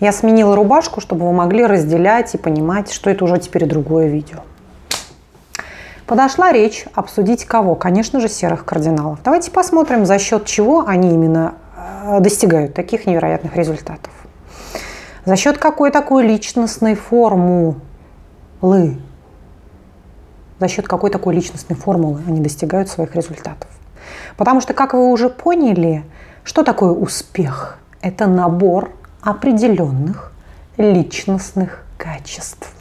Я сменила рубашку, чтобы вы могли разделять и понимать, что это уже теперь другое видео. Подошла речь обсудить кого? Конечно же, серых кардиналов. Давайте посмотрим, за счет чего они именно э, достигают таких невероятных результатов. За счет какой такой личностной формулы? За счет какой такой личностной формулы они достигают своих результатов? Потому что, как вы уже поняли, что такое успех? Это набор определенных личностных качеств.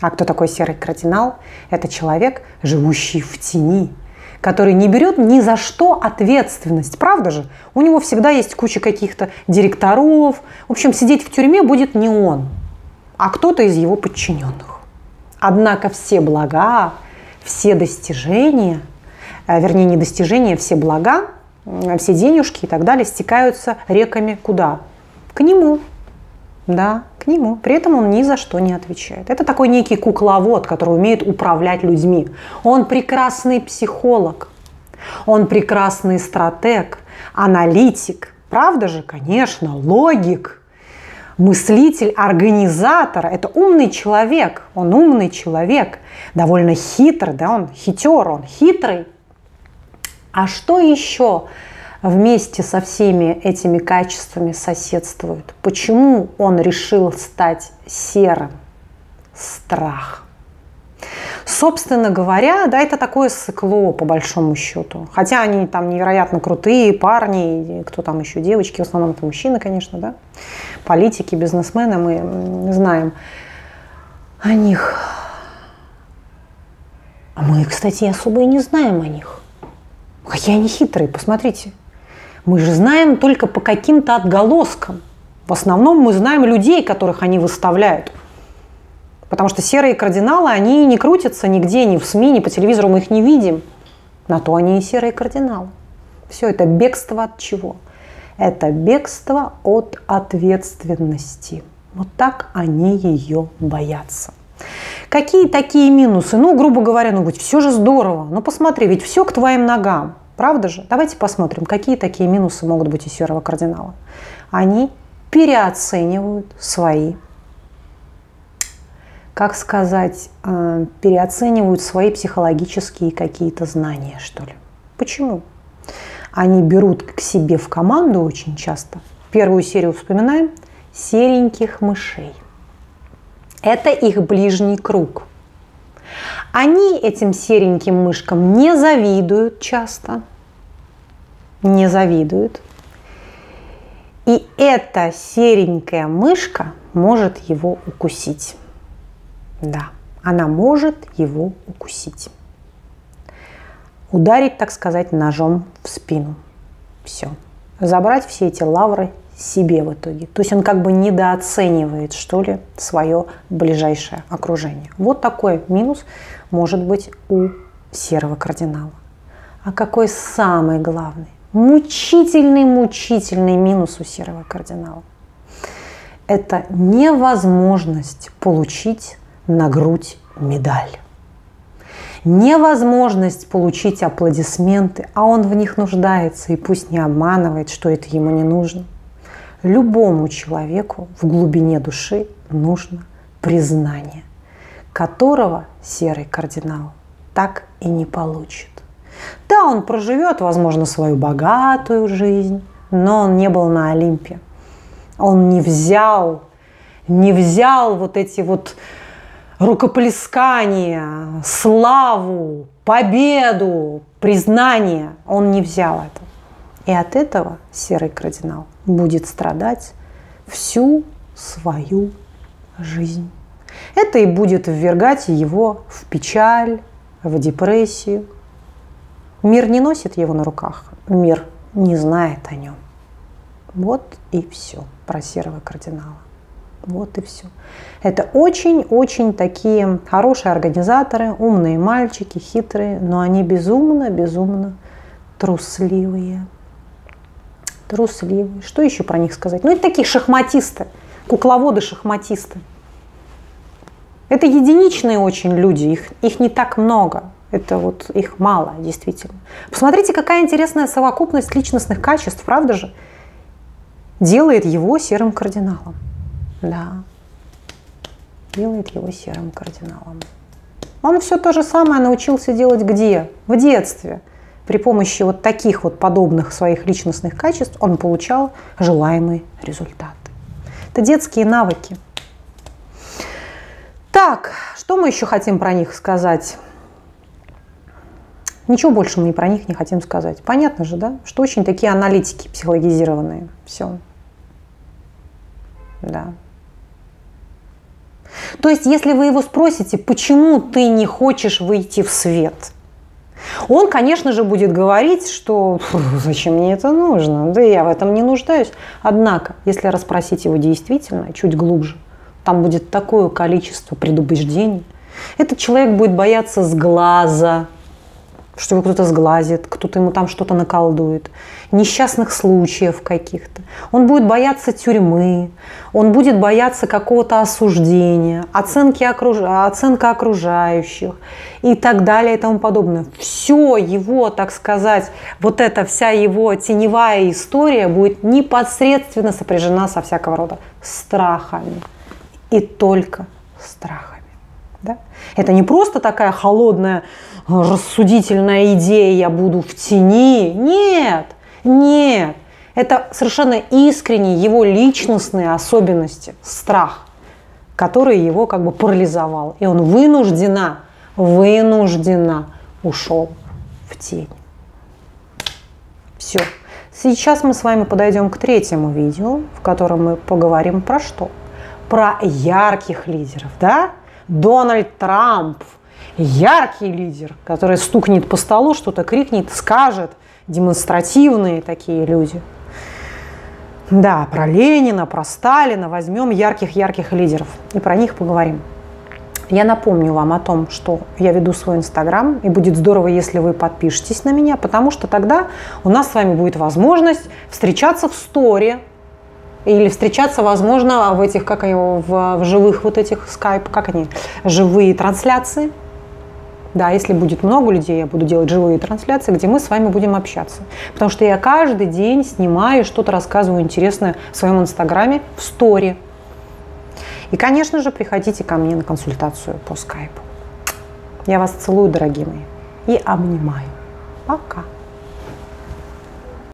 А кто такой серый кардинал? Это человек, живущий в тени, который не берет ни за что ответственность. Правда же? У него всегда есть куча каких-то директоров. В общем, сидеть в тюрьме будет не он, а кто-то из его подчиненных. Однако все блага, все достижения, э, вернее, не достижения, все блага, все денежки и так далее стекаются реками куда? К нему. Да, к нему. При этом он ни за что не отвечает. Это такой некий кукловод, который умеет управлять людьми. Он прекрасный психолог. Он прекрасный стратег, аналитик. Правда же? Конечно, логик мыслитель, организатор. Это умный человек. Он умный человек. Довольно хитрый, да, он хитер, он хитрый. А что еще вместе со всеми этими качествами соседствует? Почему он решил стать серым? Страх. Собственно говоря, да, это такое сыкло, по большому счету. Хотя они там невероятно крутые парни, кто там еще, девочки, в основном это мужчины, конечно, да. Политики, бизнесмены, мы знаем о них. А мы, кстати, особо и не знаем о них. Какие они хитрые, посмотрите. Мы же знаем только по каким-то отголоскам. В основном мы знаем людей, которых они выставляют. Потому что серые кардиналы, они не крутятся нигде, ни в СМИ, ни по телевизору, мы их не видим. На то они и серые кардиналы. Все это бегство от чего? Это бегство от ответственности. Вот так они ее боятся. Какие такие минусы? Ну, грубо говоря, ну, ведь все же здорово. Ну, посмотри, ведь все к твоим ногам. Правда же? Давайте посмотрим, какие такие минусы могут быть у серого кардинала. Они переоценивают свои, как сказать, э, переоценивают свои психологические какие-то знания, что ли. Почему? Они берут к себе в команду очень часто. Первую серию вспоминаем. Сереньких мышей. Это их ближний круг. Они этим сереньким мышкам не завидуют часто. Не завидуют. И эта серенькая мышка может его укусить. Да, она может его укусить. Ударить, так сказать, ножом в спину. Все. Забрать все эти лавры себе в итоге. То есть он как бы недооценивает, что ли, свое ближайшее окружение. Вот такой минус может быть у серого кардинала. А какой самый главный? Мучительный, мучительный минус у серого кардинала. Это невозможность получить на грудь медаль. Невозможность получить аплодисменты, а он в них нуждается, и пусть не обманывает, что это ему не нужно. Любому человеку в глубине души нужно признание, которого серый кардинал так и не получит. Да, он проживет, возможно, свою богатую жизнь, но он не был на Олимпе. Он не взял, не взял вот эти вот рукоплескания, славу, победу, признание. Он не взял это. И от этого серый кардинал будет страдать всю свою жизнь. Это и будет ввергать его в печаль, в депрессию. Мир не носит его на руках, мир не знает о нем. Вот и все про серого кардинала. Вот и все. Это очень-очень такие хорошие организаторы, умные мальчики, хитрые, но они безумно-безумно трусливые трусливые. Что еще про них сказать? Ну, это такие шахматисты, кукловоды-шахматисты. Это единичные очень люди, их, их не так много. Это вот их мало, действительно. Посмотрите, какая интересная совокупность личностных качеств, правда же, делает его серым кардиналом. Да. Делает его серым кардиналом. Он все то же самое научился делать где? В детстве. При помощи вот таких вот подобных своих личностных качеств он получал желаемые результаты. Это детские навыки. Так, что мы еще хотим про них сказать? Ничего больше мы про них не хотим сказать. Понятно же, да? Что очень такие аналитики психологизированные. Все. Да. То есть, если вы его спросите, почему ты не хочешь выйти в свет, он, конечно же, будет говорить, что зачем мне это нужно, да я в этом не нуждаюсь. Однако, если расспросить его действительно, чуть глубже, там будет такое количество предубеждений. Этот человек будет бояться с глаза, что его кто-то сглазит, кто-то ему там что-то наколдует, несчастных случаев каких-то. Он будет бояться тюрьмы, он будет бояться какого-то осуждения, оценки окруж... оценка окружающих и так далее и тому подобное. Все его, так сказать, вот эта вся его теневая история будет непосредственно сопряжена со всякого рода страхами. И только страхами. Да? Это не просто такая холодная рассудительная идея, я буду в тени. Нет, нет. Это совершенно искренние его личностные особенности, страх, который его как бы парализовал. И он вынужденно, вынужденно ушел в тень. Все. Сейчас мы с вами подойдем к третьему видео, в котором мы поговорим про что? Про ярких лидеров, да? Дональд Трамп – яркий лидер, который стукнет по столу, что-то крикнет, скажет. Демонстративные такие люди. Да, про Ленина, про Сталина возьмем ярких-ярких лидеров и про них поговорим. Я напомню вам о том, что я веду свой Инстаграм, и будет здорово, если вы подпишетесь на меня, потому что тогда у нас с вами будет возможность встречаться в сторе, или встречаться, возможно, в этих, как его, в, в живых вот этих скайп, как они, живые трансляции, да, если будет много людей, я буду делать живые трансляции, где мы с вами будем общаться. Потому что я каждый день снимаю, что-то рассказываю интересное в своем инстаграме, в сторе. И, конечно же, приходите ко мне на консультацию по скайпу. Я вас целую, дорогие мои, и обнимаю. Пока.